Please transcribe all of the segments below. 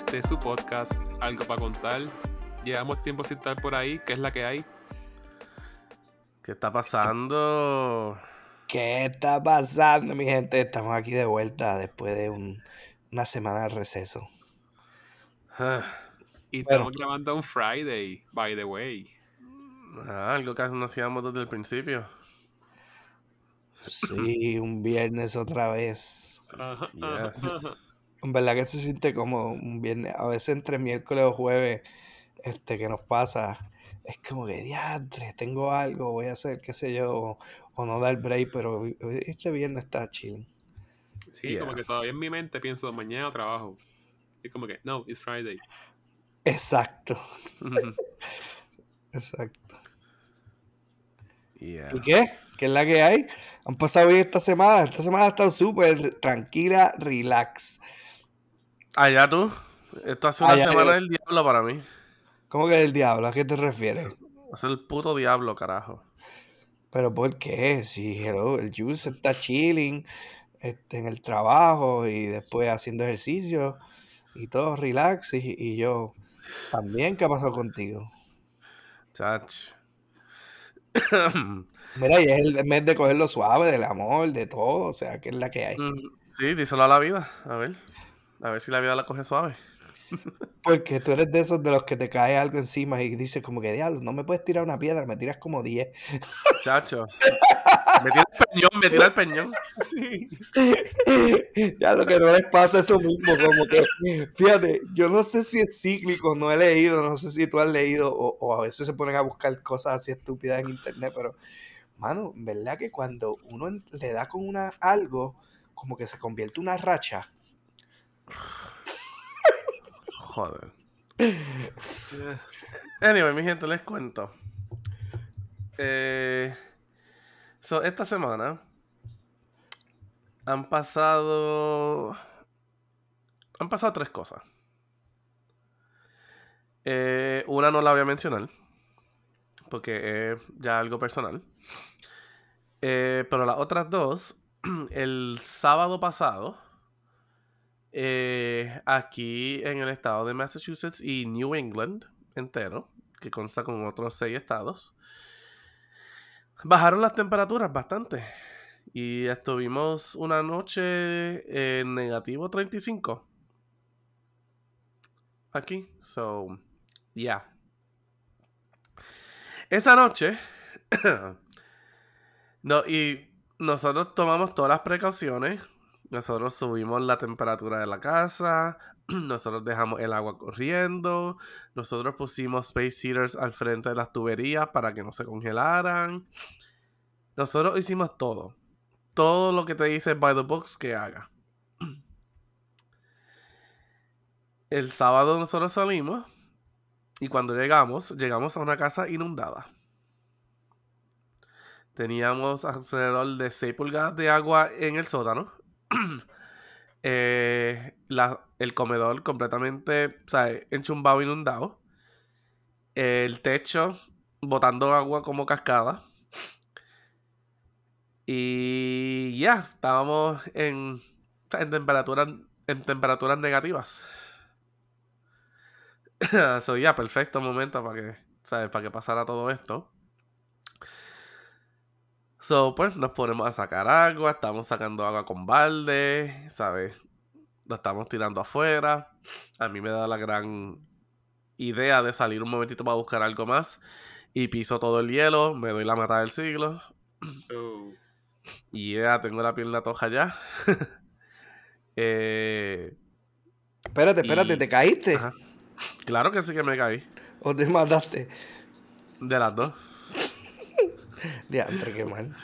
este su podcast, Algo para contar. Llevamos tiempo sin estar por ahí, ¿qué es la que hay? ¿Qué está pasando? ¿Qué está pasando, mi gente? Estamos aquí de vuelta después de un- una semana de receso. Ah, Y Bueno. estamos grabando un Friday, by the way. ah, algo que no hacíamos desde el principio. Sí, un viernes otra vez. Ajá, Yes. En verdad que se siente como un viernes. A veces entre miércoles o jueves, este, que nos pasa, es como que, diantre, tengo algo, voy a hacer, qué sé yo, o, o no dar break, pero este viernes está chilling. Sí, como que todavía en mi mente pienso mañana trabajo. Y como que, no, it's Friday. Exacto, exacto. Yeah. ¿Y qué? ¿Qué es la que hay? Han pasado bien esta semana. Esta semana ha estado súper tranquila, relax. Allá tú. Esto hace una Allá yo. semana del diablo para mí. ¿Cómo que el diablo? ¿A qué te refieres? Es el puto diablo, carajo. ¿Pero por qué? Si hello, el Juice está chilling este, en el trabajo y después haciendo ejercicio y todo relax. Y, y yo también, ¿qué ha pasado contigo? Chach. Mira, y es el mes de cogerlo suave, del amor, de todo. O sea, ¿qué es la que hay? Mm, sí, díselo a la vida. A ver. A ver si la vida la coge suave. Porque tú eres de esos de los que te cae algo encima y dices como que diablo, no me puedes tirar una piedra, me tiras como 10. Chacho. Me tira el peñón, me tira el peñón. Sí. ya lo que no les pasa eso mismo, como que, fíjate, yo no sé si es cíclico, no he leído, no sé si tú has leído o, o a veces se ponen a buscar cosas así estúpidas en internet, pero, mano, verdad que cuando uno le da con una algo, como que se convierte en una racha. Joder. Anyway, mi gente, les cuento. Eh, so, esta semana han pasado. Han pasado tres cosas. Eh, una no la voy a mencionar. Porque es ya algo personal. Eh, pero las otras dos, el sábado pasado, eh, aquí en el estado de Massachusetts y New England entero, que consta con otros seis estados, bajaron las temperaturas bastante. Y estuvimos una noche en negativo 35. Aquí. So, yeah. Esa noche. no, y nosotros tomamos todas las precauciones. Nosotros subimos la temperatura de la casa. Nosotros dejamos el agua corriendo. Nosotros pusimos space heaters al frente de las tuberías para que no se congelaran. Nosotros hicimos todo. Todo lo que te dice by the books que haga. El sábado nosotros salimos. Y cuando llegamos, llegamos a una casa inundada. Teníamos alrededor de 6 pulgadas de agua en el sótano. Eh, el comedor completamente, sea, enchumbado, inundado. El techo botando agua como cascada. Y ya, estábamos en, en temperaturas en temperaturas negativas. so, ya, perfecto momento para que, ¿sabes? Para que pasara todo esto. So, pues nos ponemos a sacar agua, estamos sacando agua con balde, ¿sabes? Lo estamos tirando afuera. A mí me da la gran idea de salir un momentito para buscar algo más. Y piso todo el hielo, me doy la mata del siglo. Oh. Y ya tengo la pierna toja ya. eh, Espérate, espérate, Y- ¿te caíste? ajá. Claro que sí que me caí. ¿O te mataste? De las dos. Diantre, qué mal.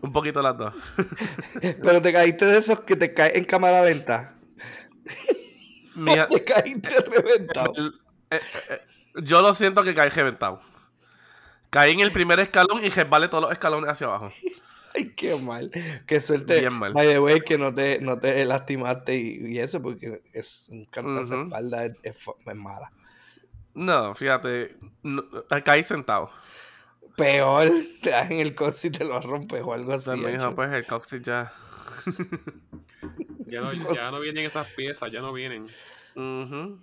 Un poquito las dos. Pero te caíste de esos que te caen en cámara lenta. Mira, Te caíste reventado. eh, eh, eh, yo lo siento que caí reventado. Caí en el primer escalón y resbalé todos los escalones hacia abajo. Ay, qué mal. Qué suerte. Bien mal. By the way, que no te, no te lastimaste y, y eso, porque es un cantazo espalda es, es fu- es mala. No, fíjate. no, caí sentado. Peor, te das en el coche y te lo rompes o algo así. Dijo, hecho. pues el coxis ya. Ya no, ya no vienen esas piezas, ya no vienen. Ujú.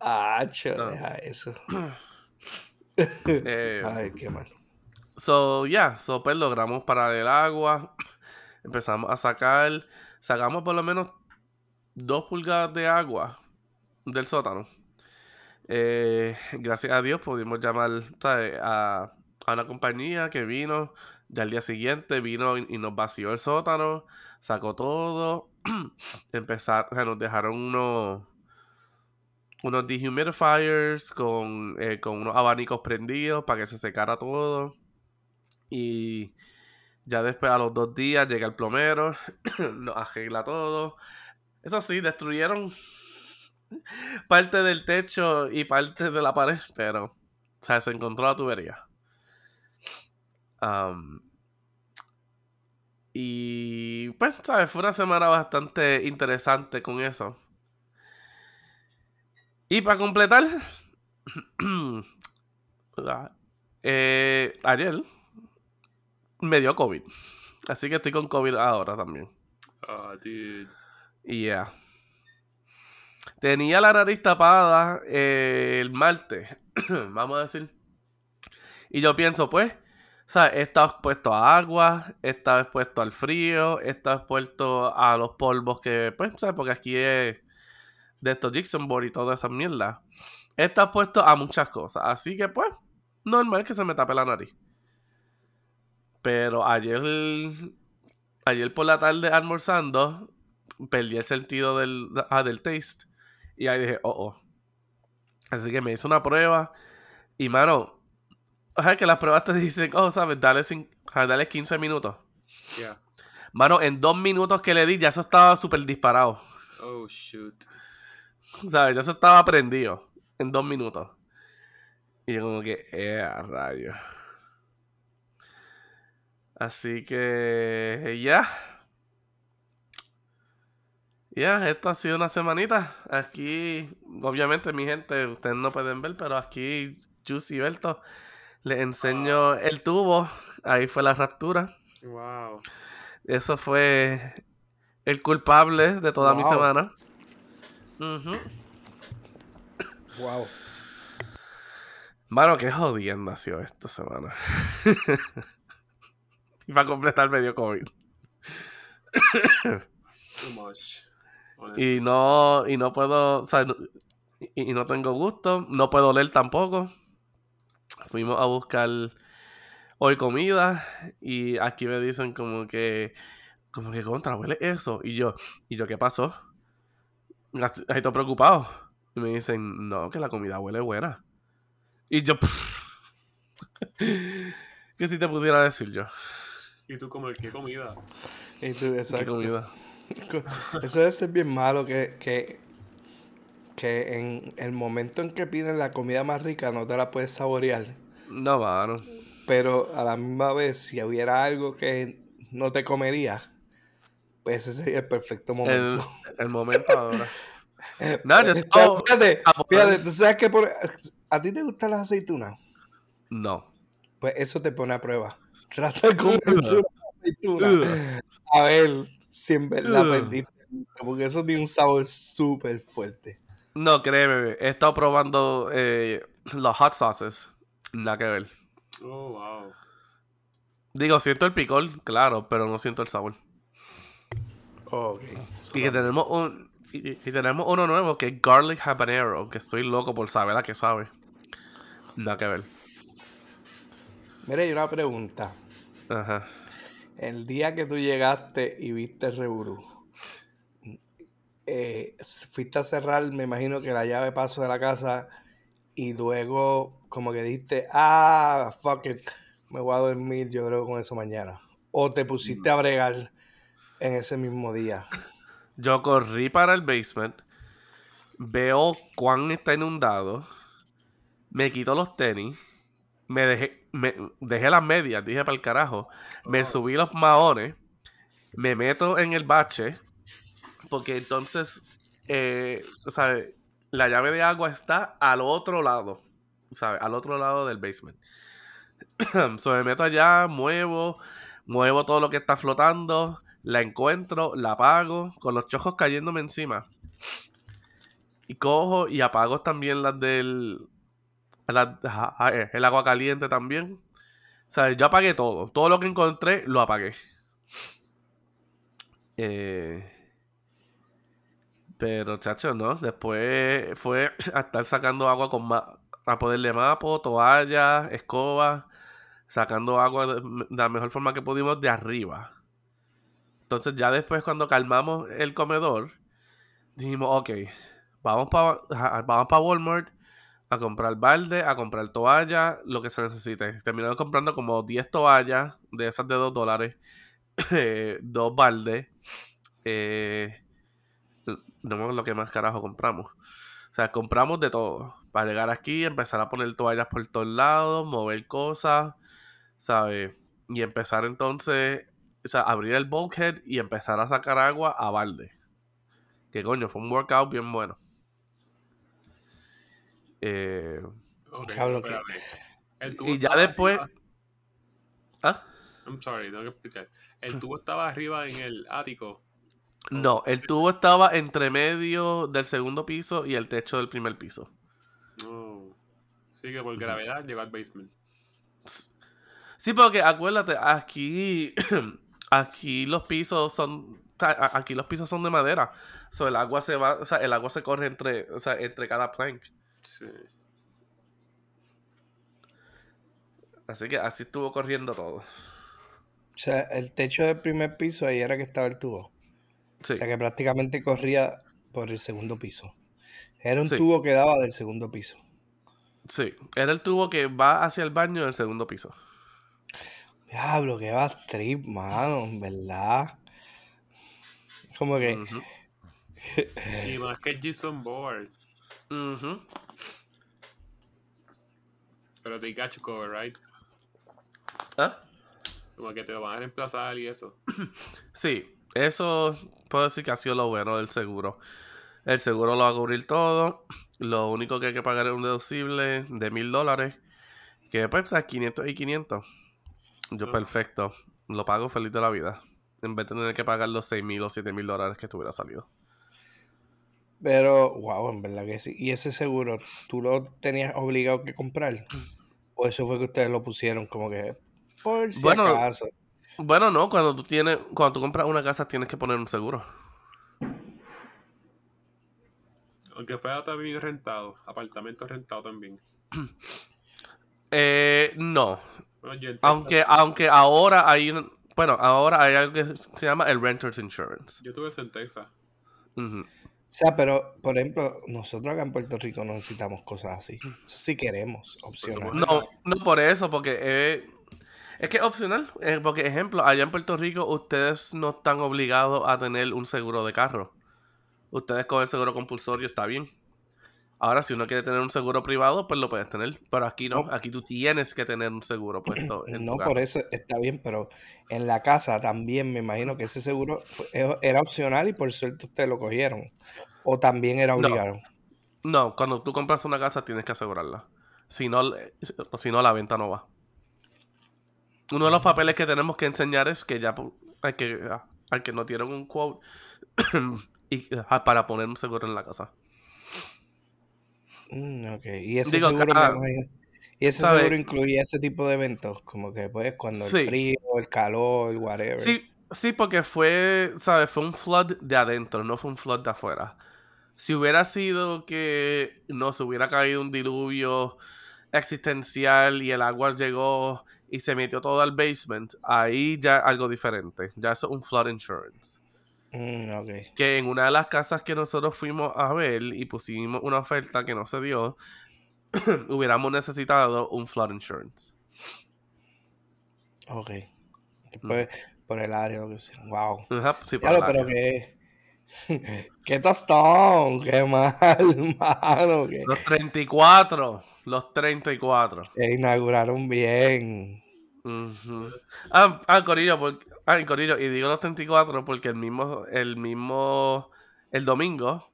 Acho, No. deja eso. Eh, Ay, qué mal. So, ya, so, pues logramos parar el agua. Empezamos a sacar. Sacamos por lo menos dos pulgadas de agua del sótano. Eh, gracias a Dios pudimos llamar ¿sabes? A, a una compañía que vino. Ya al día siguiente vino y, y nos vació el sótano. Sacó todo. Empezar, o nos dejaron unos unos dehumidifiers con, eh, con unos abanicos prendidos para que se secara todo. Y ya después a los dos días llega el plomero, nos arregla todo. Eso sí, destruyeron parte del techo y parte de la pared, pero se encontró la tubería. Y pues, ¿sabes? Fue una semana bastante interesante con eso. Y para completar, ah, eh, ayer me dio COVID. Así que estoy con COVID ahora también. Ah, dude. Y ya. Tenía la nariz tapada eh, el martes, vamos a decir. Y yo pienso, pues, o sea, estado expuesto a agua, estado expuesto al frío, estado expuesto a los polvos que, pues, ¿sabes? Porque aquí es de estos Jackson Board y toda esa mierda. He estado expuesto a muchas cosas. Así que, pues, normal que se me tape la nariz. Pero ayer, ayer por la tarde almorzando, perdí el sentido del, ah, del taste. Y ahí dije, oh, oh. Así que me hice una prueba. Y, mano, o sea, que las pruebas te dicen, oh, ¿sabes? Dale, ah, dale 15 minutos. Yeah. Mano, en dos minutos que le di, ya eso estaba súper disparado. Oh, shoot. ¿Sabes? Ya eso estaba prendido. En dos minutos. Y yo como que, eh, rayo. Así que, ya. Ya, esto ha sido una semanita. Aquí, obviamente, mi gente, ustedes no pueden ver, pero aquí, Juicy y Berto, les enseño el tubo. Ahí fue la raptura. Wow. Eso fue el culpable de toda mi semana. Wow. Mano, qué jodienda ha sido esta semana. y para completar medio COVID. Too much. Y no, y no puedo, o sea, y no tengo gusto, no puedo leer tampoco. Fuimos a buscar hoy comida y aquí me dicen como que, como que contra, huele eso. Y yo, ¿y yo qué pasó? Ahí estoy preocupado. Y me dicen, no, que la comida huele buena. Y yo, ¿qué si te pudiera decir yo? ¿Y tú como qué comida? Y tú, ¿Qué exacto. comida? Eso debe ser bien malo que, que, que en el momento en que piden la comida más rica no te la puedes saborear. No, mano. Pero a la misma vez, si hubiera algo que no te comerías, pues ese sería el perfecto momento. el momento ahora. No, yo- Eh, oh, fíjate, fíjate, tú sabes que por- a ti te gustan las aceitunas. No. Pues eso te pone a prueba. Trata de comer una aceituna. A ver si en verdad perdiste. Porque eso tiene un sabor súper fuerte. No, créeme, he estado probando eh, los hot sauces. Nada que ver. Oh, wow. Digo, siento el picor, claro, pero no siento el sabor. ok. Y que tenemos un. Y, y tenemos uno nuevo que es Garlic Habanero, que estoy loco por saber a qué sabe. Nada que ver. Mira, hay una pregunta. Ajá. El día que tú llegaste y viste Reburú, eh, fuiste a cerrar, me imagino que la llave paso de la casa y luego como que dijiste, ah, fuck it, me voy a dormir, yo creo con eso mañana. O te pusiste a bregar en ese mismo día. Yo corrí para el basement, veo cuán está inundado, me quito los tenis, me dejé, me dejé las medias, dije para el carajo, me subí los maones, me meto en el bache, porque entonces, eh, ¿sabes? La llave de agua está al otro lado, ¿sabes? Al otro lado del basement. so, me meto allá, muevo, muevo todo lo que está flotando, la encuentro, la apago, con los chojos cayéndome encima. y cojo y apago también las del. ja- eh, el agua caliente también. O sea, yo apagué todo. Todo lo que encontré, lo apagué. Eh, pero, chacho, ¿no? Después fue a estar sacando agua con ma- a ponerle mapo, toalla, escoba, sacando agua de, de la mejor forma que pudimos de arriba. Entonces, ya después, cuando calmamos el comedor, dijimos, ok, vamos para vamos pa Walmart a comprar balde, a comprar toalla, lo que se necesite. Terminamos comprando como 10 toallas de esas de 2 dólares, eh, dos baldes, eh, no me acuerdo lo que más carajo compramos. O sea, compramos de todo. Para llegar aquí, empezar a poner toallas por todos lados, mover cosas, ¿sabes? Y empezar entonces, o sea, abrir el bulkhead y empezar a sacar agua a balde. Que coño, fue un workout bien bueno. Eh, Ok, Diablo, que- espérate. El tubo y ya después. arriba- ¿Ah? I'm sorry, tengo que explicar. El tubo estaba arriba en el ático. No, el tubo estaba entre medio del segundo piso y el techo del primer piso. No. Sí, que por gravedad llegó al basement. Sí, porque acuérdate, aquí, aquí los pisos son, aquí los pisos son de madera. So, el agua se va, o sea, el agua se corre entre, o sea, entre cada plank. Sí. Así que así estuvo corriendo todo. O sea, el techo del primer piso ahí era que estaba el tubo. Sí, O sea, que prácticamente corría por el segundo piso. Era un Sí. tubo que daba del segundo piso. sí. Era el tubo que va hacia el baño del segundo piso. Diablo, que va trip, mano, en ¿verdad? Como que, Y más que Jason Board. ujú. Pero they got you covered, right? ¿Ah? Como que te lo van a reemplazar y eso. Sí, eso puedo decir que ha sido lo bueno del seguro. El seguro lo va a cubrir todo. Lo único que hay que pagar es un deducible de mil dólares. Que pues a 500 y 500. Yo perfecto. Lo pago feliz de la vida. En vez de tener que pagar los 6 mil o 7 mil dólares que estuviera salido. pero, wow, en verdad que sí. ¿Y ese seguro, tú lo tenías obligado que comprar? ¿O eso fue que ustedes lo pusieron como que, por si Bueno, acaso? Bueno, no, cuando tú tienes, cuando tú compras una casa tienes que poner un seguro. Aunque fuera también rentado. Apartamento rentado también. Eh, no. Bueno, Aunque, aunque ahora hay un- bueno, ahora hay algo que se llama el Renter's Insurance. Yo tuve eso en Texas. O sea, pero, por ejemplo, nosotros acá en Puerto Rico no necesitamos cosas así. Eso sí queremos, opcional. supuesto. No, no por eso, porque eh, es que es opcional. eh, porque, ejemplo, allá en Puerto Rico ustedes no están obligados a tener un seguro de carro. Ustedes con el seguro compulsorio está bien. Ahora, si uno quiere tener un seguro privado, pues lo puedes tener. Pero aquí no, aquí tú tienes que tener un seguro puesto en No, por eso está bien, pero en la casa también me imagino que ese seguro fue- e- era opcional y por suerte ustedes lo cogieron. O también era obligado. No, cuando tú compras una casa tienes que asegurarla. Si no, le- si no la venta no va. Uno de los papeles que tenemos que enseñar es que ya hay que, hay que no tienen un quote y, para poner un seguro en la casa. Mm, ok. Y ese Digo, seguro, me y ese seguro incluía ese tipo de eventos, como que pues cuando el frío, el calor, el whatever. Sí, sí, porque fue, ¿sabes? Fue un flood de adentro, no fue un flood de afuera. Si hubiera sido que no se hubiera caído un diluvio existencial y el agua llegó y se metió todo al basement, ahí ya algo diferente. Ya eso es un flood insurance. Mm. Que en una de las casas que nosotros fuimos a ver y pusimos una oferta que no se dio, hubiéramos necesitado un flood insurance. Ok. Después, por el área, lo que sea. Wow. Ajá, sí, por Claro, el pero que. ¡Qué tostón! ¡Qué mal, mano! Que, Los 34, los 34. que inauguraron bien. Ujú. Ah, ah, Corillo, porque, ah, y Corillo, y digo los 34 porque el mismo, el mismo, el domingo,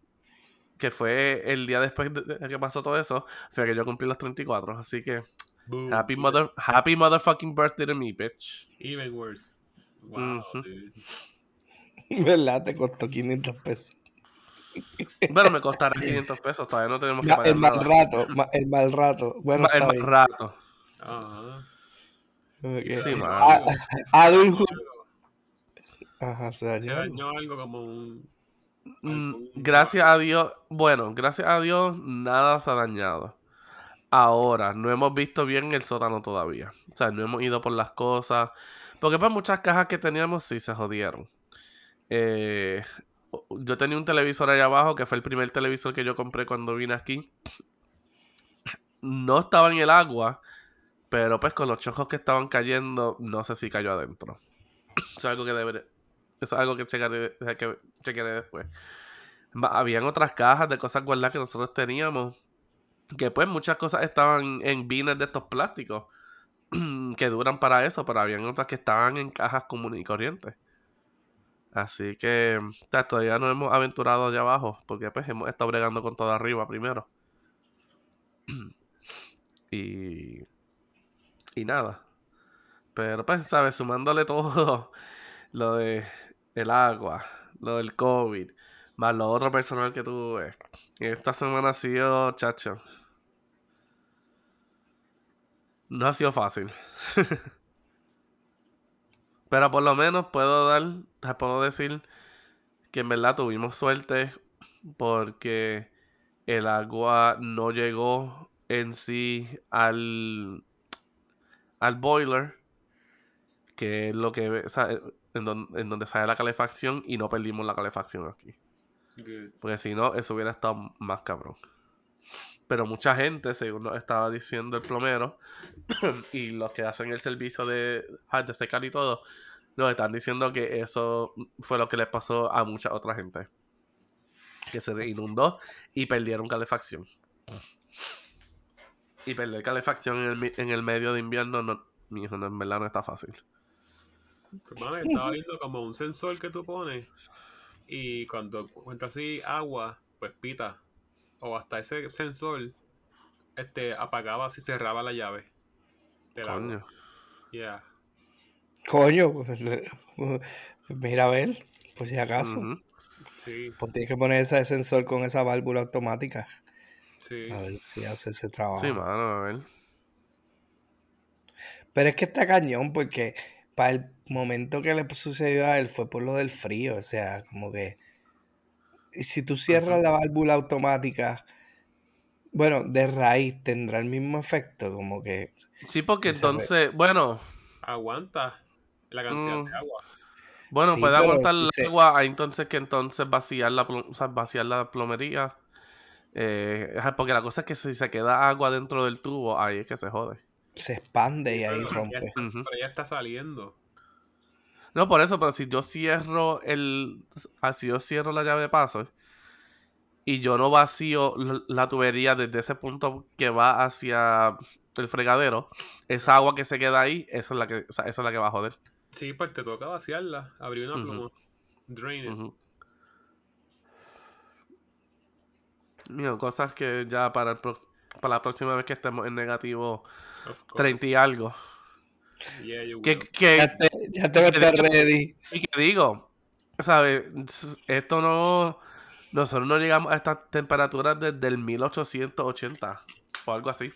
que fue el día después de que pasó todo eso, fue que yo cumplí los 34, así que Boom. happy mother, happy motherfucking birthday to me, bitch. Even worse. Wow, dude. ¿Verdad? Te costó 500 pesos. Bueno, me costará 500 pesos, todavía no tenemos que pagar el mal nada. rato, el mal rato. Bueno, el mal bien. rato. Ajá. Sí. Ah. Ajá, se dañó. algo como un. Mm, Gracias a Dios, bueno, gracias a Dios nada se ha dañado. Ahora, no hemos visto bien el sótano todavía. O sea, no hemos ido por las cosas. Porque pues muchas cajas que teníamos sí se jodieron. Eh, yo tenía un televisor allá abajo, que fue el primer televisor que yo compré cuando vine aquí. No estaba en el agua, pero pues con los chojos que estaban cayendo, no sé si cayó adentro. Eso es algo que debería... Eso es algo que checaré, que después. Habían otras cajas de cosas guardadas que nosotros teníamos. Que pues muchas cosas estaban en bines de estos plásticos. que duran para eso, pero habían otras que estaban en cajas comunes y corrientes. Así que sea, todavía no hemos aventurado allá abajo. Porque pues hemos estado bregando con todo arriba primero. y. Y nada. Pero pues, ¿sabes? Sumándole todo lo de el agua, lo del COVID, más lo otro personal que tuve. Esta semana ha sido, chacho. No ha sido fácil. Pero por lo menos puedo dar, puedo decir que en verdad tuvimos suerte porque el agua no llegó en sí al, al boiler, que es lo que, o sea, en, don- en donde sale la calefacción y no perdimos la calefacción aquí. Good. Porque si no, eso hubiera estado más cabrón. Pero mucha gente, según nos estaba diciendo el plomero, y los que hacen el servicio de, ah, de secar y todo, nos están diciendo que eso fue lo que les pasó a mucha otra gente. Que se inundó y perdieron calefacción. Y perder calefacción en el, en el medio de invierno, no, mi hijo, no, en verdad no está fácil. Pues, estaba viendo como un sensor que tú pones y cuando cuenta así agua, pues pita. O hasta ese sensor este, apagaba si cerraba la llave. Del agua. Coño. Yeah. Coño, pues, pues, mira a ver, por si acaso. Sí, Pues tienes que poner ese sensor con esa válvula automática. sí. A ver si hace ese trabajo. Sí, mano, a ver. Pero es que está cañón porque para el momento que le sucedió a él fue por lo del frío. O sea, como que. Y si tú cierras la válvula automática, bueno, de raíz tendrá el mismo efecto. Como que. Sí, porque entonces, bueno, Aguanta la cantidad Mm. de agua. Bueno, Sí, puede aguantar el se- agua, hay entonces que entonces vaciar la, o sea, vaciar la plomería. Eh, porque la cosa es que si se queda agua dentro del tubo, ahí es que se jode. se expande y ahí Pero ya rompe. pero ya está saliendo. No, por eso, pero si yo cierro el. ah, Si yo cierro la llave de paso y yo no vacío la tubería desde ese punto que va hacia el fregadero, esa agua que se queda ahí, esa es la que, o sea, esa es la que va a joder. Sí, pues te toca vaciarla, abrir una pluma. Drain it. Ujú. Mira, cosas que ya para, el prox- para la próxima vez que estemos en negativo Of course. 30 y algo. Yeah, you Que, que, Ya te, ya te va a que ready. y que digo, ¿sabes? Esto no. Nosotros no llegamos a estas temperaturas desde el 1880 o algo así.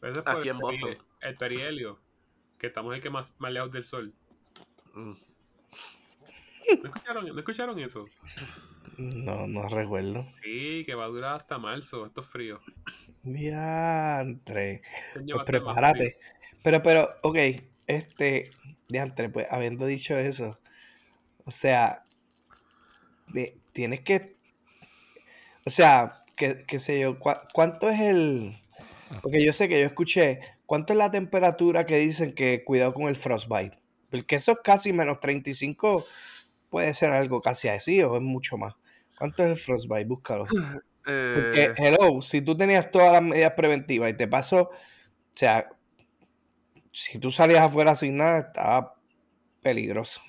Pero eso es aquí el en Boston. El perihelio, que estamos aquí más, más lejos del sol. Mm. ¿No escucharon, ¿No escucharon eso? No, no recuerdo. Sí, que va a durar hasta marzo, estos fríos. Diantre. Este Pues prepárate. Pero, pero, ok, este, diantre, pues habiendo dicho eso, o sea, de- tienes que, o sea, que, qué sé yo, ¿cuá- ¿cuánto es el, porque yo sé que yo escuché, ¿cuánto es la temperatura que dicen que cuidado con el frostbite? Porque eso es casi menos 35, puede ser algo casi así o es mucho más. ¿Cuánto es el frostbite? Búscalo. Porque, Eh, hello, si tú tenías todas las medidas preventivas y te pasó, o sea, si tú salías afuera sin nada, estaba peligroso.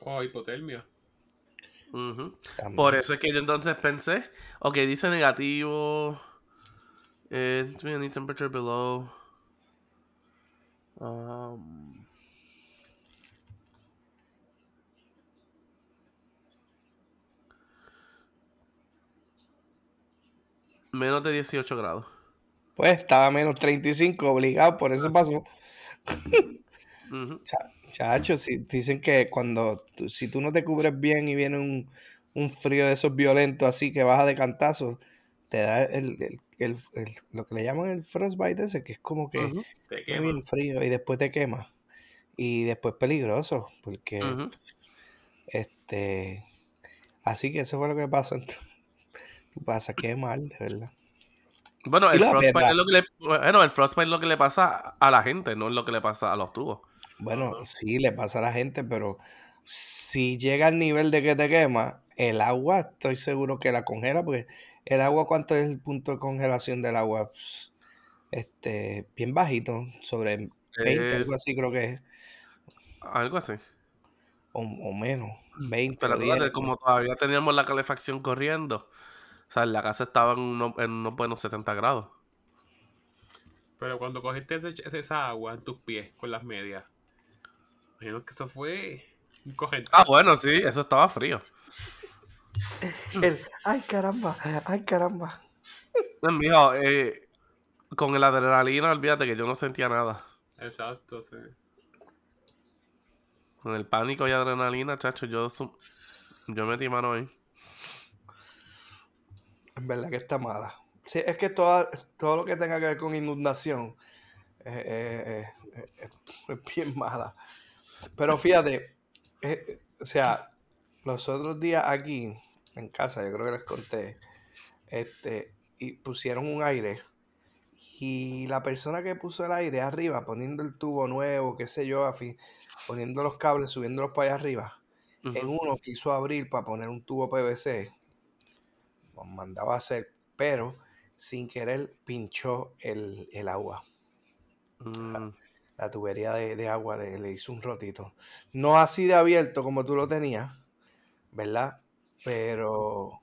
Oh, hipotermia. también. Por eso es que yo entonces pensé, ok, dice negativo, eh, temperature below, um, Menos de 18 grados. Pues estaba a menos 35, obligado, por eso pasó. Chacho, si, dicen que cuando, tú- si tú no te cubres bien y viene un, un frío de esos violentos así que baja de cantazo, te da el, el- el- el- lo que le llaman el frostbite ese, que es como que Ujú. Te es quema. bien frío y después te quema. Y después peligroso, porque este, así que eso fue lo que pasó. Entonces, tú pasa, qué mal, de verdad. Bueno, el frostbite es lo que le, bueno, el frostbite es lo que le pasa a la gente, no es lo que le pasa a los tubos. Bueno, sí, le pasa a la gente, pero si llega al nivel de que te quema, el agua, estoy seguro que la congela, porque el agua, ¿cuánto es el punto de congelación del agua? Este, bien bajito, sobre 20, algo así creo que es, algo así. o, o menos, 20 Pero o 10. acuérdate, como todavía teníamos la calefacción corriendo, o sea, la casa estaba en, uno- en unos buenos 70 grados. Pero cuando cogiste ese- esa agua en tus pies con las medias, imagino que eso fue un cogente. Ah, bueno, sí, eso estaba frío. El, ay caramba, ay caramba. Pues, mijo, eh, con el adrenalina, olvídate que yo no sentía nada. Exacto, sí. Con el pánico y adrenalina, chacho, yo, yo metí mano ahí. En verdad que está mala. Sí, es que toda- todo lo que tenga que ver con inundación eh, eh, eh, es bien mala. Pero fíjate, o sea, los otros días aquí en casa, yo creo que les conté, este, y pusieron un aire. Y la persona que puso el aire arriba, poniendo el tubo nuevo, qué sé yo, poniendo los cables, subiéndolos para allá arriba, en uno quiso abrir para poner un tubo PVC, mandaba a hacer, pero sin querer pinchó el, el agua. Mm, La tubería de, de agua le, le hizo un rotito. No así de abierto como tú lo tenías, ¿verdad? Pero,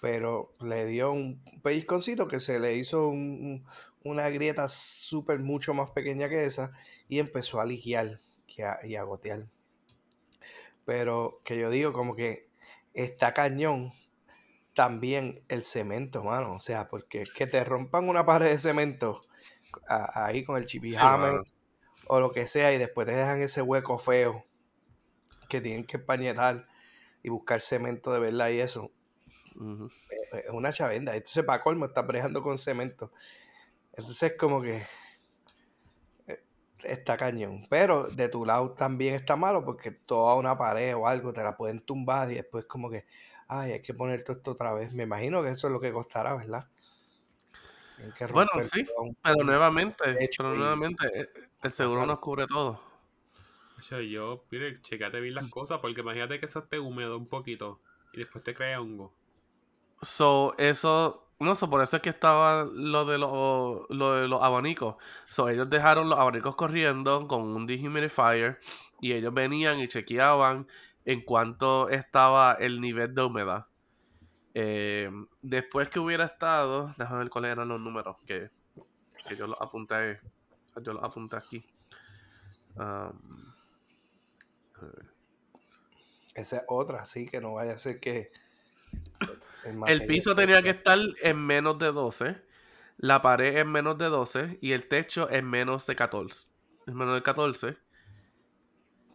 pero le dio un pellizconcito que se le hizo un- un- una grieta súper mucho más pequeña que esa y empezó a ligiar que a- y a gotear. Pero que yo digo como que está cañón también el cemento, mano. O sea, porque que te rompan una pared de cemento a- ahí con el Sí, mano. o lo que sea y después te dejan ese hueco feo que tienen que empañetar y buscar cemento de verdad y eso. ujú. Es es una chavenda. Entonces, para colmo, estás brejando con cemento. Entonces, como que eh, está cañón. Pero de tu lado también está malo porque toda una pared o algo te la pueden tumbar y después como que, ay, hay que poner todo esto otra vez. Me imagino que eso es lo que costará, ¿verdad? Bueno, sí, un- pero nuevamente, pero nuevamente, eh, el seguro nos cubre todo. O sea, yo, mire, checate bien las cosas, porque imagínate que eso esté húmedo un poquito y después te crea hongo. So, eso, no sé, por eso es que estaba lo de los, lo de los abanicos. So, ellos dejaron los abanicos corriendo con un dehumidifier y ellos venían y chequeaban en cuánto estaba el nivel de humedad. Eh, después que hubiera estado, déjame ver cuáles eran los números que, que yo los apunté, yo los apunté aquí. Um, Esa es otra, sí, que no vaya a ser que el El piso tenía que estar en menos de 12, la pared en menos de 12 y el techo en menos de 14. En menos de 14.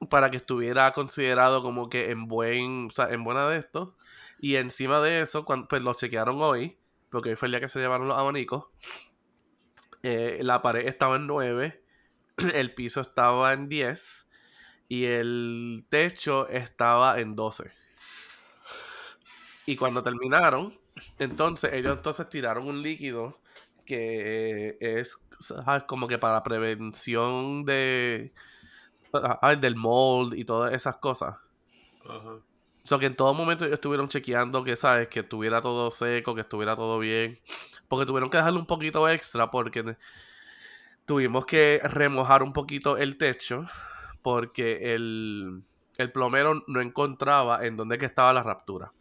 Para que estuviera considerado como que en buen, o sea, en buena de esto. Y encima de eso, cuando, pues lo chequearon hoy, porque hoy fue el día que se llevaron los abanicos. eh, la pared estaba en 9, el piso estaba en 10 y el techo estaba en 12. Y cuando terminaron, entonces ellos entonces tiraron un líquido que es como que para prevención de ah, del mold y todas esas cosas. Ajá. O sea, que en todo momento ellos estuvieron chequeando que, ¿sabes? Que estuviera todo seco, que estuviera todo bien. Porque tuvieron que dejarle un poquito extra porque tuvimos que remojar un poquito el techo porque el, el plomero no encontraba en dónde que estaba la raptura.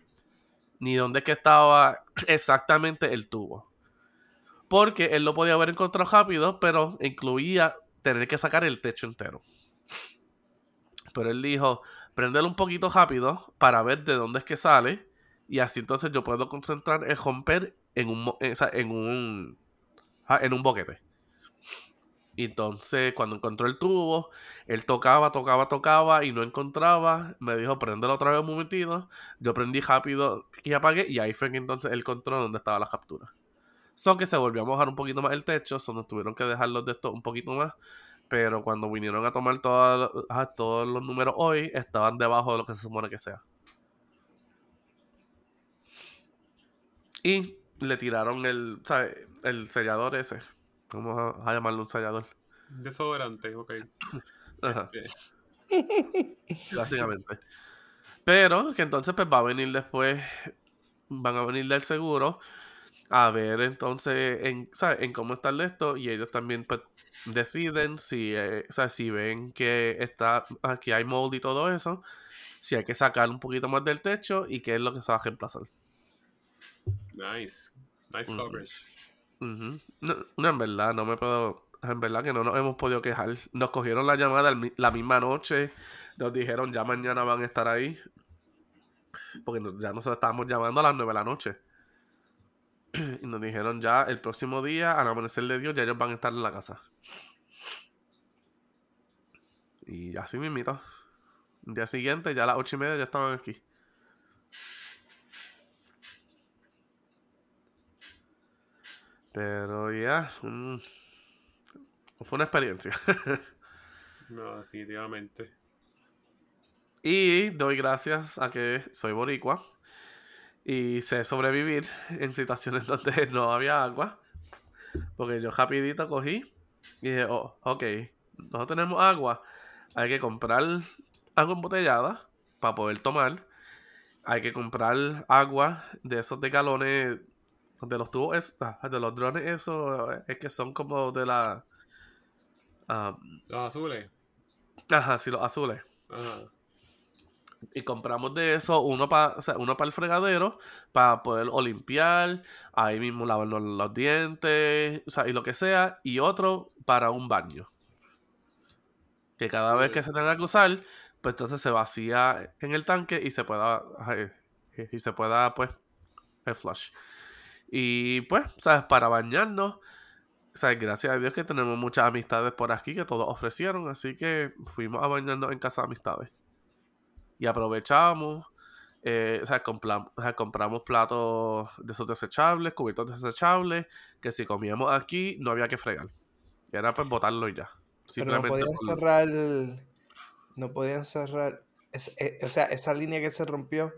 Ni dónde que estaba exactamente el tubo. Porque él lo podía haber encontrado rápido, pero incluía tener que sacar el techo entero. Pero él dijo, prendelo un poquito rápido para ver de dónde es que sale. Y así entonces yo puedo concentrar en romper en un, mo- eh, en un, ah, en un boquete. Y entonces, cuando encontró el tubo, él tocaba, tocaba, tocaba y no encontraba. Me dijo, prendelo otra vez un momentito. Yo prendí rápido y apagué. Y ahí fue que entonces él encontró dónde estaba la captura. Son que se volvió a mojar un poquito más el techo. Son nos tuvieron que dejar los de estos un poquito más. Pero cuando vinieron a tomar todas- ah, todos los números hoy, estaban debajo de lo que se supone que sea. Y le tiraron el. El sellador ese. Vamos a, a llamarlo un sellador. Desodorante, ok. Ajá, Este, básicamente. Pero que entonces pues va a venir después, van a venir del seguro a ver entonces en, ¿sabes? en cómo está el esto y ellos también pues deciden si, eh, si ven que está aquí hay mold y todo eso, si hay que sacar un poquito más del techo y qué es lo que se va a reemplazar. nice. Nice coverage. No, no, en verdad, no me puedo. En verdad que no nos hemos podido quejar. Nos cogieron la llamada el la misma noche. Nos dijeron ya mañana van a estar ahí. Porque nos- ya nosotros estábamos llamando a las 9 de la noche. Y nos dijeron ya el próximo día, al amanecer de Dios, ya ellos van a estar en la casa. Y así mismito. El día siguiente, ya a las 8 y media, ya estaban aquí. Pero ya, fue una experiencia. No, definitivamente. Y doy gracias a que soy boricua y sé sobrevivir en situaciones donde no había agua. Porque yo rapidito cogí y dije, oh, ok, no tenemos agua. Hay que comprar agua embotellada para poder tomar. Hay que comprar agua de esos de galones, de los tubos, es- ah, de los drones, esos es que son como de la... ah, Los azules. ajá, sí, los azules. Ajá. Y compramos de eso uno para uno para el fregadero, para poder o limpiar, ahí mismo lavarnos los dientes, o sea, y lo que sea, y otro para un baño. Que cada vez que se tenga que usar, pues entonces se vacía en el tanque y se pueda, ay, y se pueda, pues, el flush. Y pues, ¿sabes? Para bañarnos, ¿sabes? Gracias a Dios que tenemos muchas amistades por aquí que todos ofrecieron, así que fuimos a bañarnos en casa de amistades y aprovechamos, eh, o sea, complam- o sea, compramos platos de esos desechables, cubiertos desechables, que si comíamos aquí no había que fregar. Era pues botarlo y ya. Pero no podían cerrar. No podían cerrar. es- o sea, esa línea que se rompió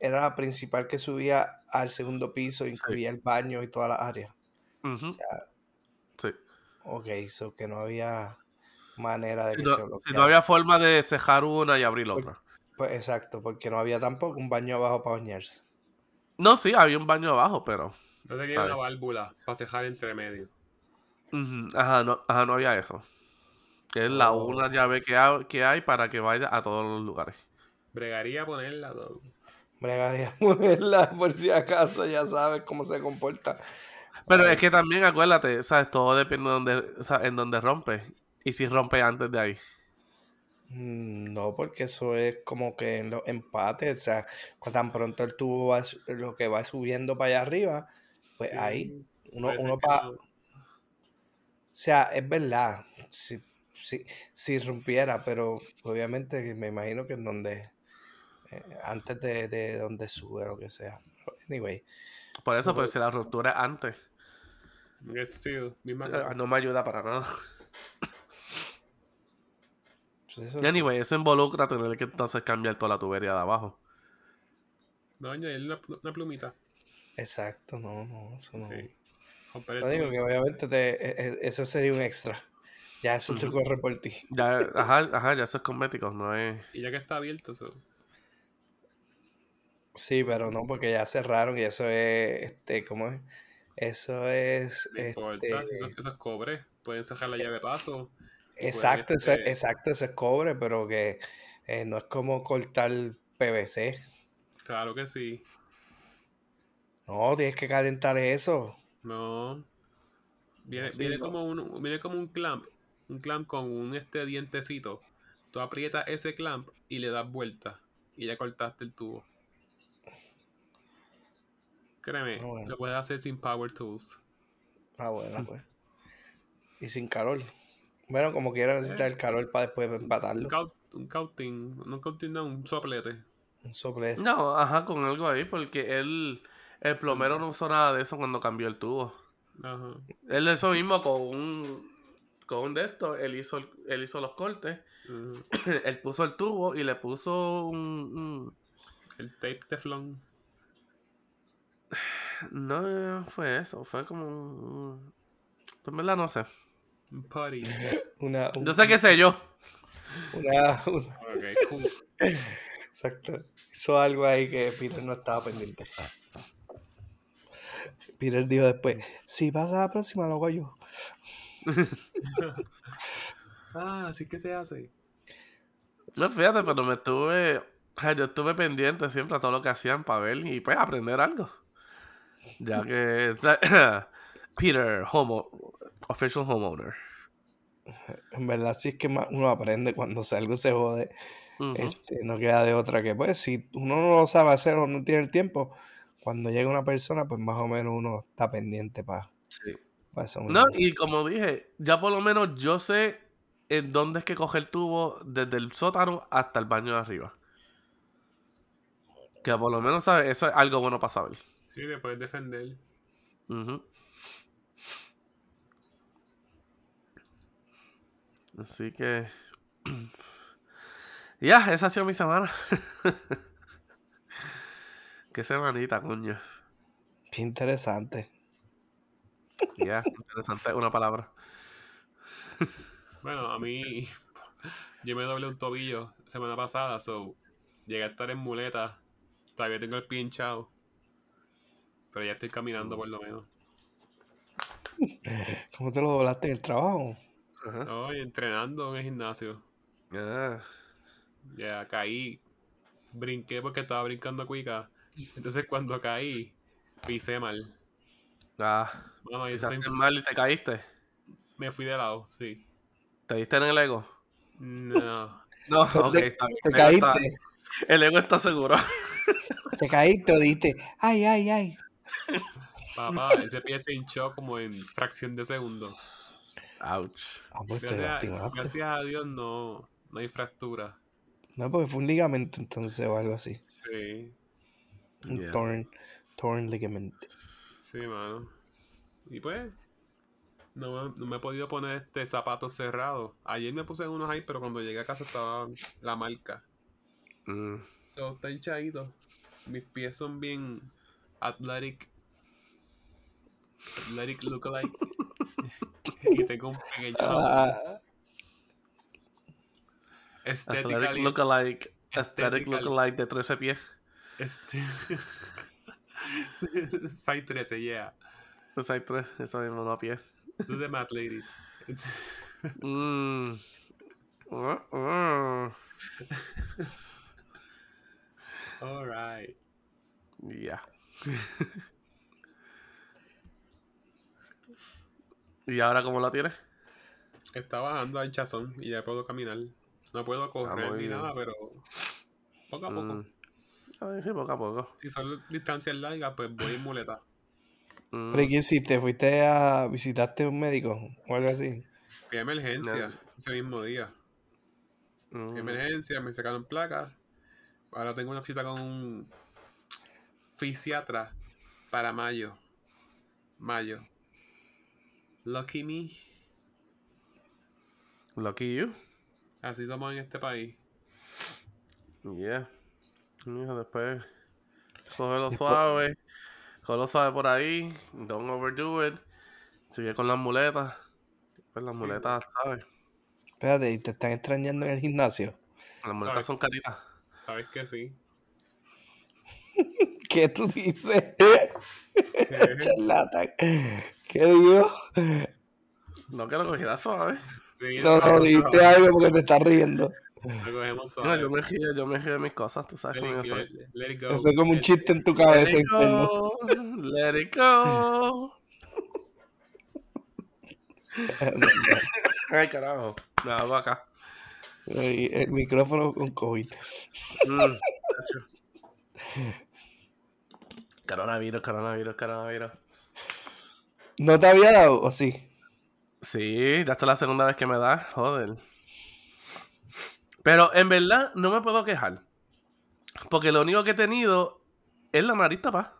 era la principal que subía al segundo piso, incluía el baño y todas las áreas. Ujú, O sea, sí. ok, so que no había manera de Si que no, se si no bloqueara. había forma de cejar una y abrir Pues- otra. Pues exacto, porque no había tampoco un baño abajo para bañarse. No, sí, había un baño abajo, pero... No tenía ¿Sabes? una válvula para cejar entre medio. ajá, no, ajá, no había eso. Que es la Oh. una llave que, ha- que hay para que vaya a todos los lugares. Bregaría ponerla todo. Bregaría moverla por si acaso, ya sabes cómo se comporta. Pero Ay. es que también acuérdate, ¿sabes? Todo depende de donde, sea, en donde rompe. Y si rompe antes de ahí. Mm, No, porque eso es como que en los empates, o sea, tan pronto el tubo va, lo que va subiendo para allá arriba, pues Sí, ahí, uno, uno que pa- no. o sea, es verdad, si, si, si rompiera, pero obviamente me imagino que en donde, eh, antes de, de donde sube, lo que sea. Anyway, Por eso, So- pues si la ruptura es antes, misma eh, no me ayuda para nada. eso Y anyway, eso involucra tener que entonces cambiar toda la tubería de abajo. No, añadirle una, una plumita. Exacto, no, no, eso no. Sí. No digo que obviamente te, e- e- eso sería un extra. Ya eso te corre por ti. Ya, ajá, ajá, ya eso es cosmético, no es. Y ya que está abierto, eso. Sí, pero no, porque ya cerraron y eso es, este, ¿cómo es? Eso es, No importa, este, si eso, eso es cobre. Pueden sacar la llave de paso. Exacto, eso es, este- exacto, eso es cobre, pero que eh, no es como cortar PVC. Claro que sí. No, tienes que calentar eso. No. Viene, Sí, viene no. como un, viene como un clamp. Un clamp con un este dientecito. Tú aprietas ese clamp y le das vuelta. Y ya cortaste el tubo. Créeme, Ah, bueno. lo puedes hacer sin Power Tools. Ah, bueno, pues. Y sin calor. Bueno, como quiera necesitar el calor para después Un, empatarlo. caut- un cauting, no un cauting, no, un soplete. Un sople. No, ajá, con algo ahí, porque él, el plomero no usó nada de eso cuando cambió el tubo. Ajá. Él eso mismo con un, con un de estos, él hizo, él hizo los cortes, él puso el tubo y le puso un, un- El tape Teflon. no fue eso, fue como un- en verdad no sé. Un putty. Una, un- Yo sé qué sé yo. una, una- Ok, cool. Exacto. Hizo algo ahí que Peter no estaba pendiente. Peter dijo después, si pasa la próxima lo hago yo. Ah, así que se hace. No, fíjate, pero me estuve, yo estuve pendiente siempre a todo lo que hacían para ver y pues aprender algo. Ya que Peter, homo, official homeowner. En verdad, sí es que uno aprende cuando algo se jode. Este, no queda de otra que, pues, si uno no lo sabe hacer o no tiene el tiempo, cuando llega una persona, pues más o menos uno está pendiente para Sí. eso. No, y como dije, ya por lo menos yo sé en dónde es que coge el tubo desde el sótano hasta el baño de arriba. Que por lo menos, ¿sabes? Eso es algo bueno para saber. Sí, te puedes defender. Ujú. Así que... Ya, esa ha sido mi semana. Qué semanita, coño. Qué interesante. Ya, interesante una palabra. Bueno, a mí. Yo me doblé un tobillo semana pasada, so. Llegué a estar en muleta. Todavía tengo el pie hinchado. Pero ya estoy caminando por lo menos. ¿Cómo te lo doblaste en el trabajo? Ajá. Entrenando en el gimnasio. Ah, Ya caí. Brinqué porque estaba brincando cuica. Entonces cuando caí, pisé mal. ah, Mano, yo soy- pisaste mal y te caíste. me fui de lado, sí. ¿Te diste en el ego? No. No, ok, te, está bien. te El ego está- caíste, el ego está seguro. te caíste o dijiste, ay, ay, ay. Papá, ese pie se hinchó como en fracción de segundo. Ouch. Ah, pues Gracias, a Dios no, no hay fractura. No, porque fue un ligamento entonces o algo así. Sí, Un Yeah. torn, torn ligament. sí, mano. Y pues, no, me- no me he podido poner este zapato cerrado. Ayer me puse unos ahí, pero cuando llegué a casa estaba la marca. Mm. So, está hinchadito. Mis pies son bien athletic. Athletic lookalike. y tengo un pequeño Ah, Athletic estéticamente. lookalike. Aesthetic lookalike de 13 pies. Este. Side 13, yeah. Pues hay tres, eso mismo, no a pie. Do the math, ladies. Mm. Uh, uh. Alright. Ya. ¿Y ahora cómo la tienes? Está bajando a hinchazón y ya puedo caminar. No puedo correr muy ni bien. nada, pero poco a poco. Mm. Sí, poco a poco. Si son distancias largas, pues voy en muleta. Mm. ¿Pero ¿y qué hiciste? ¿Fuiste a visitarte un médico o algo así? Fui a emergencia ese mismo día. Fui a Mm. emergencia, me sacaron placas. Ahora tengo una cita con un fisiatra para mayo. Mayo. Lucky me. Lucky you. Así somos en este país. Yeah. Mijo, después cógelo suave. Cógelo suave por ahí. Don't overdo it. Sigue con las muletas. Pues las Sí, muletas, ¿sabes? Espérate, ¿y te están extrañando en el gimnasio? Las muletas son caritas. ¿Sabes que sí? ¿Qué tú dices? Charlatán. ¿Qué digo? No que lo cogieras suave. sí, No, no, dijiste suave. algo porque te estás riendo. Lo cogemos No, suave. yo me río, yo me río de mis cosas, tú sabes Let cómo yo soy. let- let it go. Fue como un chiste en tu Let cabeza it interno. go, let it go. Ay, carajo. Me hago acá. El micrófono con COVID. Mm. Coronavirus, coronavirus, coronavirus. ¿No te había dado o sí? Sí, ya esta es la segunda vez que me da, joder. Pero en verdad no me puedo quejar. Porque lo único que he tenido es la nariz tapada.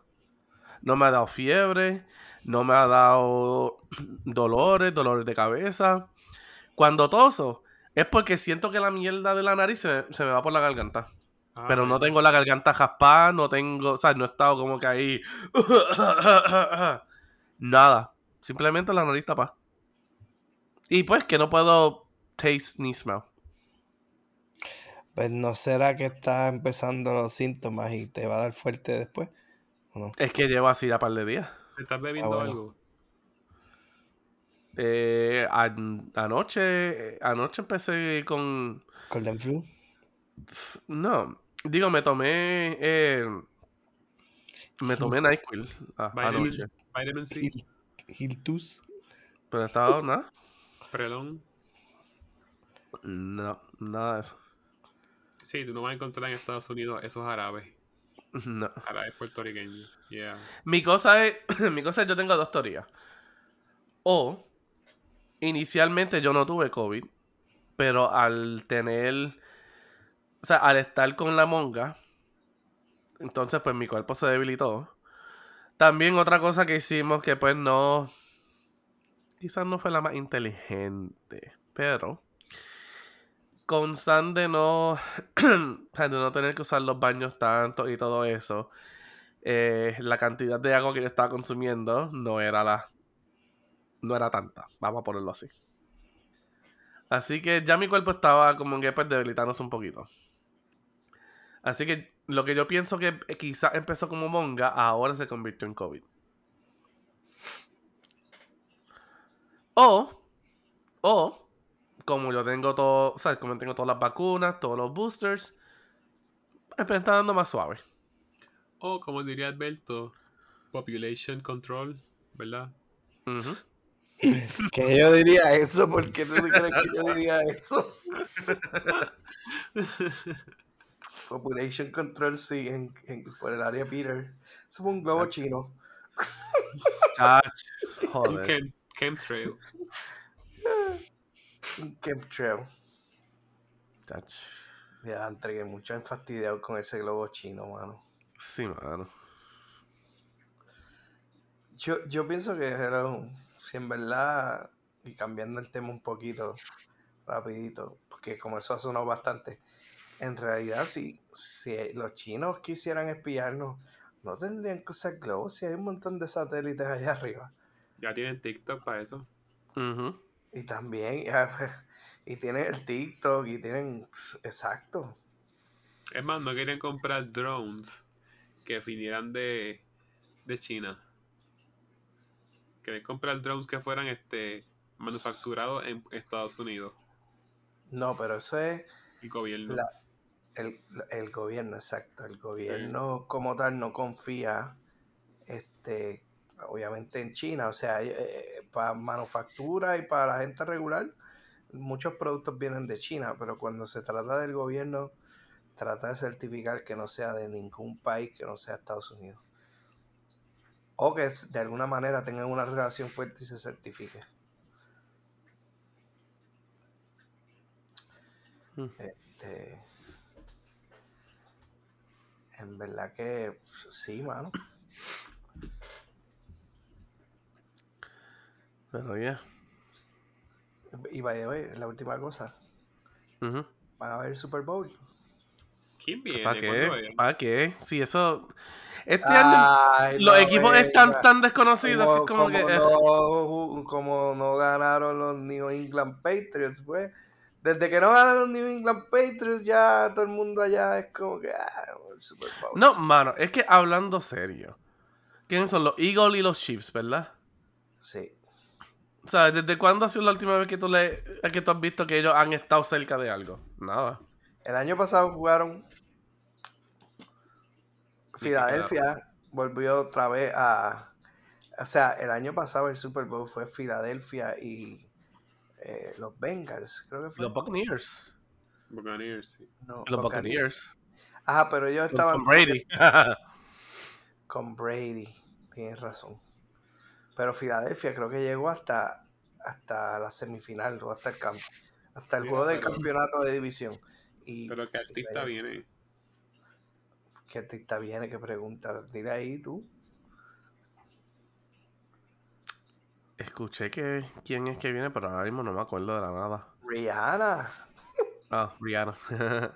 No me ha dado fiebre, no me ha dado dolores, dolores de cabeza. Cuando toso, es porque siento que la mierda de la nariz se, se me va por la garganta. Ah, Pero no tengo la garganta jaspada, no tengo, o sea, no he estado como que ahí. Nada. Simplemente la nariz tapada. Y pues que no puedo taste ni smell. Pues no será que estás empezando los síntomas y te va a dar fuerte después. ¿O no? Es que llevo así ya par de días. ¿Estás bebiendo Ah, bueno. algo? Eh, an- anoche, anoche empecé con. Golden flu. No, digo, me tomé. eh, me tomé NyQuil a- Vitamin, anoche. Vitamin C, Hil- Hiltus. Pero estaba nada. prelón. No, nada de eso. Sí, tú no vas a encontrar en Estados Unidos esos árabes. No. Árabes puertorriqueños. Yeah. Mi cosa es, mi cosa es, yo tengo dos teorías. O, inicialmente yo no tuve COVID, pero al tener, o sea, al estar con la monga, entonces pues mi cuerpo se debilitó. También otra cosa que hicimos que pues no, quizás no fue la más inteligente, pero con San de no, de no tener que usar los baños tanto y todo eso, eh, la cantidad de agua que yo estaba consumiendo no era la no era tanta vamos a ponerlo así. Así que ya mi cuerpo estaba como que pues debilitándose un poquito así que lo que yo pienso que quizás empezó como monga ahora se convirtió en COVID o o como yo tengo todo o sea como tengo todas las vacunas todos los boosters me está dando más suave O como diría Alberto, population control, ¿verdad? Ujú. Que yo diría eso, ¿por qué tú crees que yo diría eso? Population Control, sí, en, en- por el área Peter. Eso fue un globo chino. Chach, Un joder. chem- chemtrail. Un chemtrail. Chach. Ya, entregué mucho en fastidiado con ese globo chino, mano. Sí, mano. Yo, yo pienso que era un- si en verdad, y cambiando el tema un poquito, rapidito, porque como eso ha sonado bastante, en realidad si, si los chinos quisieran espiarnos, no tendrían que usar globos si hay un montón de satélites allá arriba. Ya tienen TikTok para eso. Ujú. Y también, ya, y tienen el TikTok, y tienen, pf, exacto. Es más, no querían comprar drones que vinieran de, de China. Querían comprar drones que fueran este manufacturados en Estados Unidos. No, pero eso es El gobierno. La- el, el gobierno, exacto. El gobierno como tal no confía, este, obviamente en China. O sea, para manufactura y para la gente regular, muchos productos vienen de China, pero cuando se trata del gobierno, trata de certificar que no sea de ningún país que no sea Estados Unidos. O que de alguna manera tengan una relación fuerte y se certifique. Mm. Este, en verdad que sí, mano. Pero ya. Y by the way, la última cosa, Ujú. van a ver el Super Bowl. ¿Quién viene? ¿Para ¿Cuándo qué? ¿Para qué? Si eso. Este año los equipos están tan desconocidos que es como como, que. eh, no, como no ganaron los New England Patriots, pues. Desde que no ganan los New England Patriots, ya todo el mundo allá es como que. Ah, Super. No, mano, es que hablando serio. ¿Quiénes son los Eagles y los Chiefs, verdad? Sí. O sea, ¿desde cuándo ha sido la última vez que tú, le, que tú has visto que ellos han estado cerca de algo? Nada. El año pasado jugaron. Filadelfia volvió otra vez a. O sea, el año pasado el Super Bowl fue Filadelfia y eh, los Bengals, creo que fue. Los Buccaneers. Buccaneers, sí. No, Los Buccaneers. Buccaneers. Ajá, pero ellos Con estaban. Tom Brady. con Brady, tienes razón. Pero Filadelfia creo que llegó hasta, hasta la semifinal o hasta el campo, hasta el Mira, juego de pero- campeonato de división. Y Pero que artista viene. ¿Qué artista viene? ¿Qué pregunta? Dile ahí tú. Escuché que quién es que viene, pero ahora mismo no me acuerdo de la nada. Rihanna. Ah, Rihanna.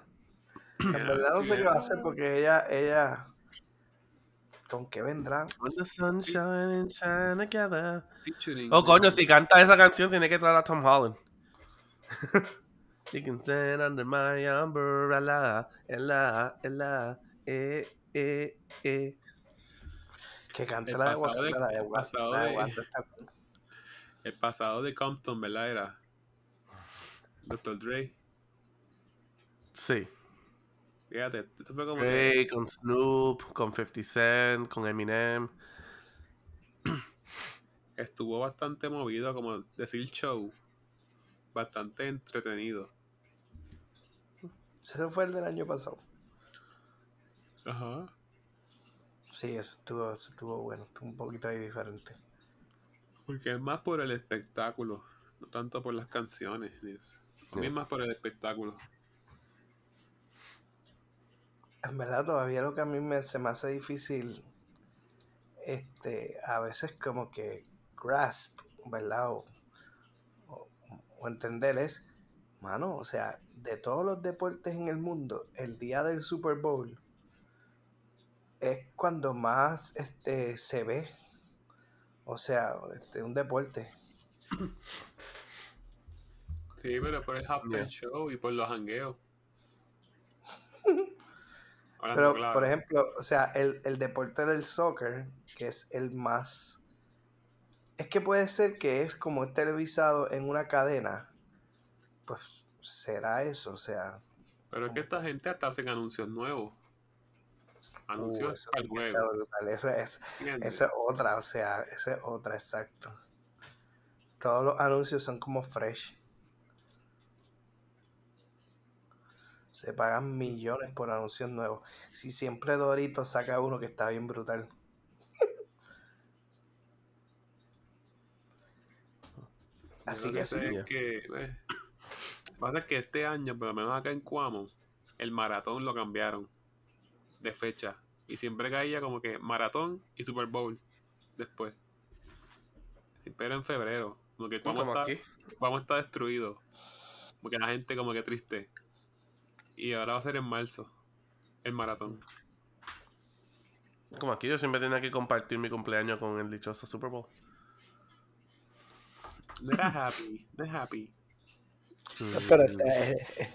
En verdad no sé qué va a hacer porque ella, ella. ¿Con qué vendrá? When the sun shine and shine together. Featuring- Oh, coño, si canta esa canción tiene que traer a Tom Holland. You can stand under my umbrella, ella, ella, eh, eh, eh. Que cante El la de Wakanda, la de Wakanda, El pasado de Compton, ¿verdad? Era Dr. Dre. Sí. Fíjate, esto fue como que Dre, con Snoop, con 50 Cent, con Eminem. estuvo bastante movido, como decir show. Bastante entretenido. Ese fue el del año pasado. Ajá. Sí, eso estuvo, eso estuvo bueno. Estuvo un poquito ahí diferente. Porque es más por el espectáculo, no tanto por las canciones. A mí es más por el espectáculo. En verdad, todavía lo que a mí me, se me hace difícil, este, a veces como que grasp, ¿verdad? O, o- o entender es, mano, o sea, de todos los deportes en el mundo, el día del Super Bowl es cuando más este, se ve. O sea, este, un deporte. Sí, pero por el halftime Yeah. show y por los hangueos. Pero, claro. por ejemplo, o sea, el, el deporte del soccer, que es el más... Es que puede ser que es como es televisado en una cadena, pues será eso, o sea... Pero es que esta gente hasta hacen anuncios nuevos. Uh, eso juego. es, ¿entiendes? esa es otra, o sea, esa es otra, exacto. Todos los anuncios son como fresh. Se pagan millones por anuncios nuevos. Si siempre Dorito saca uno que está bien brutal. Así que sí. es que, eh, pasa es que este año, por lo menos acá en Cuamo, el maratón lo cambiaron de fecha. Y siempre caía como que maratón y Super Bowl después. Siempre era en febrero. Como que Cuamo Como está, aquí. Cuamo está destruido. Porque la gente como que triste. Y ahora va a ser en marzo. El maratón. Como aquí yo siempre tenía que compartir mi cumpleaños con el dichoso Super Bowl. No era happy. No es happy. Pero está, eh,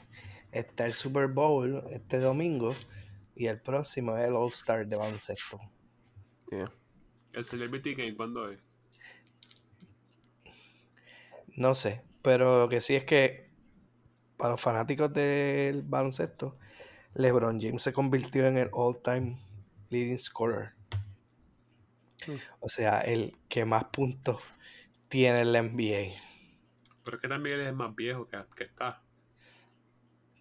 está el Super Bowl este domingo y el próximo es el All Star de baloncesto. Yeah. El Celebrity Game, ¿cuándo es? No sé, pero lo que sí es que para los fanáticos del baloncesto, LeBron James se convirtió en el all-time leading scorer. Hmm. O sea, el que más puntos tiene en la NBA. Pero es que también él es el más viejo que, que está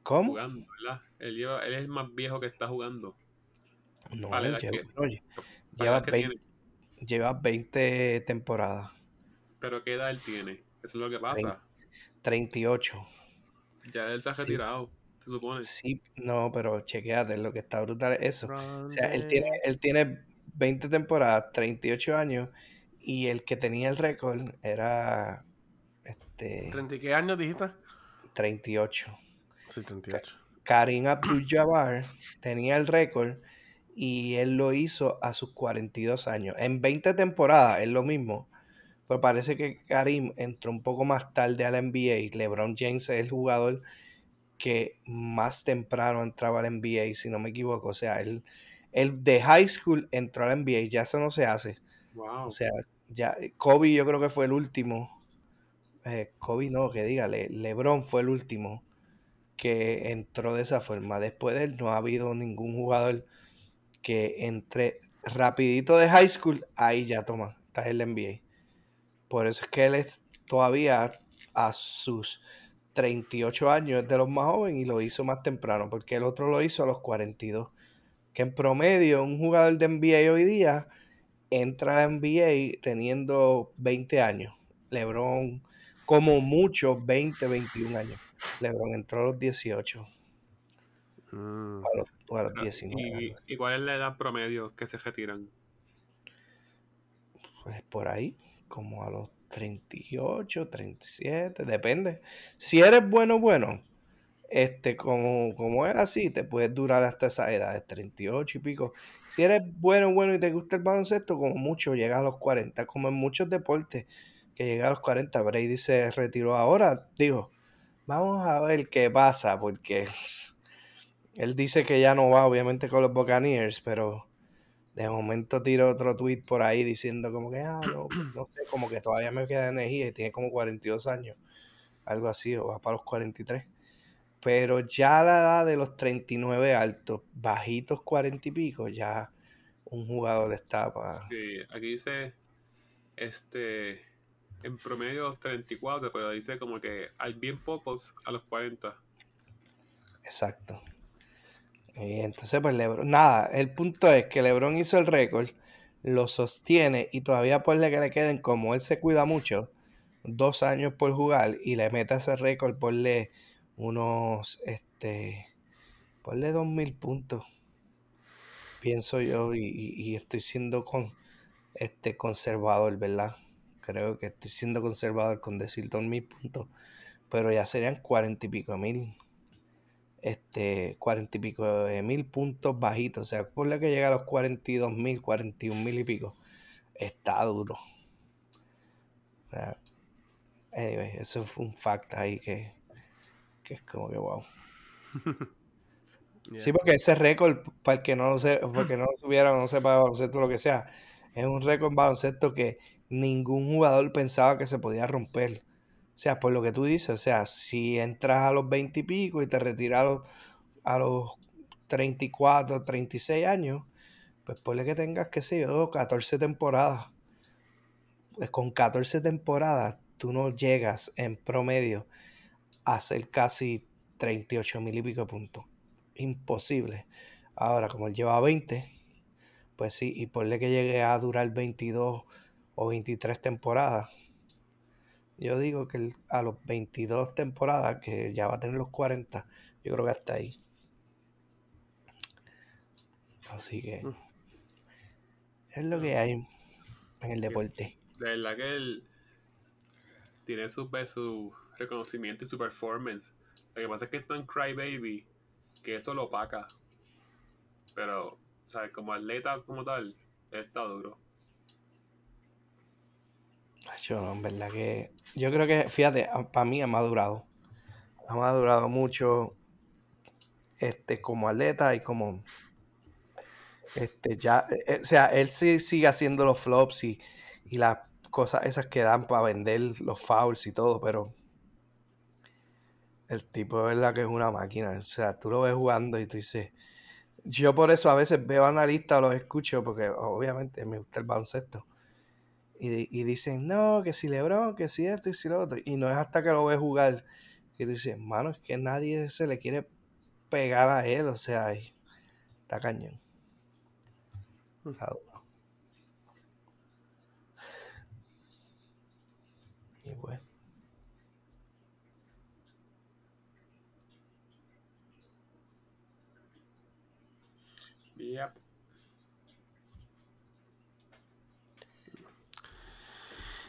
¿Cómo? jugando, ¿verdad? Él, lleva, él es el más viejo que está jugando. No, lleva, que- Para lleva, la edad que 20, tiene. lleva 20 temporadas, Pero ¿qué edad él tiene? Eso es lo que pasa. Trein- 38. Ya él se ha Sí. retirado, se supone. Sí, no, pero chequeate, lo que está brutal es eso. O sea, él tiene, él tiene 20 temporadas, 38 años, y el que tenía el récord era este, ¿30 y qué años dijiste? 38. Sí, 38. Karim Abdul-Jabbar tenía el récord y él lo hizo a sus 42 años. En 20 temporadas es lo mismo, pero parece que Karim entró un poco más tarde a la NBA. LeBron James es el jugador que más temprano entraba a la NBA, si no me equivoco. O sea, él, él de high school entró a la NBA, ya eso no se hace. Wow. O sea, ya Kobe yo creo que fue el último. Eh, Kobe no, que dígale, LeBron fue el último que entró de esa forma. Después de él no ha habido ningún jugador que entre rapidito de high school, ahí ya toma, está en la NBA. Por eso es que él es todavía a sus 38 años es de los más jóvenes y lo hizo más temprano, porque el otro lo hizo a los 42. que en promedio un jugador de NBA hoy día entra a la NBA teniendo 20 años. LeBron, como mucho, 20, 21 años. LeBron entró a los 18. Mm. A los, o a los 19. ¿Y, algo así. ¿Y cuál es la edad promedio que se retiran? Pues por ahí, como a los 38, 37, depende. Si eres bueno, bueno, este, como, como es así, te puedes durar hasta esa edad, de 38 y pico. Si eres bueno, bueno y te gusta el baloncesto, como mucho llega a los 40, como en muchos deportes, que llega a los 40. Brady se retiró ahora, digo, vamos a ver qué pasa, porque él dice que ya no va, obviamente, con los Buccaneers, pero de momento tiro otro tweet por ahí diciendo como que, ah, no, no sé, como que todavía me queda energía y tiene como 42 años, algo así, o va para los 43. Pero ya a la edad de los 39 altos, bajitos 40 y pico, ya un jugador está para... Sí, aquí dice, este, en promedio 34, pero dice como que hay bien pocos a los 40. Exacto. Y entonces, pues Lebron, nada, el punto es que Lebron hizo el récord, lo sostiene y todavía ponle que le queden, como él se cuida mucho, dos años por jugar y le meta ese récord, ponle unos, este, ponle dos mil puntos, pienso yo, y, y- y estoy siendo con, este, conservador, ¿verdad? Creo que estoy siendo conservador con decir dos mil puntos, pero ya serían cuarenta y pico mil este, cuarenta y pico de mil puntos bajitos. O sea, por la que llega a los 42 mil, 41 mil y pico. Está duro. O anyway, eso fue un fact ahí que, que es como que wow. Yeah. Sí, porque ese récord, para el que no lo sé, porque no lo supiera, no sepa de baloncesto lo que sea, es un récord en baloncesto que ningún jugador pensaba que se podía romper. O sea, por lo que tú dices, o sea, si entras a los 20 y pico y te retiras a los, a los 34, 36 años, pues ponle que tengas, qué sé yo, 14 temporadas. Pues con 14 temporadas, tú no llegas en promedio a hacer casi 38 mil y pico de puntos. Imposible. Ahora, como él lleva 20, pues sí, y ponle que llegue a durar 22 o 23 temporadas. Yo digo que a los 22 temporadas, que ya va a tener los 40, yo creo que hasta ahí. Así que Mm. es lo que hay en el deporte. De verdad que él tiene su, su reconocimiento y su performance. Lo que pasa es que es tan crybaby que eso lo opaca. Pero, ¿sabes? Como atleta como tal, está duro. Yo, en verdad que. Yo creo que, fíjate, para mí ha madurado. Ha madurado mucho este, como atleta y como. Este, ya. eh, eh, o sea, él sí sigue haciendo los flops y, y las cosas esas que dan para vender los fouls y todo, pero. El tipo de verdad que es una máquina. O sea, tú lo ves jugando y tú dices. Yo por eso a veces veo analistas o los escucho, porque obviamente me gusta el baloncesto. Y, di- y dicen, no, que si Lebron, que si esto y si lo otro. Y no es hasta que lo ves jugar que dices, mano, es que nadie se le quiere pegar a él. O sea, y- está cañón. Está duro. Y bueno. Yep.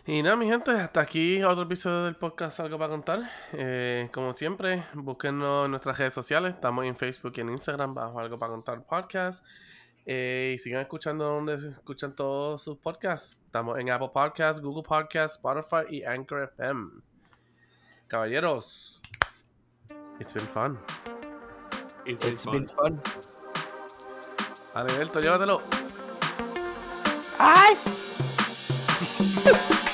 Y nada, mi gente, hasta aquí otro episodio del podcast Algo para contar. Eh, como siempre, búsquenos en nuestras redes sociales. Estamos en Facebook y en Instagram bajo Algo para contar podcast. Eh, y sigan escuchando donde se escuchan todos sus podcasts. Estamos en Apple Podcasts, Google Podcasts, Spotify y Anchor FM. Caballeros, it's been fun. It's been It's fun. been fun. Alberto, llévatelo. ¡Ay!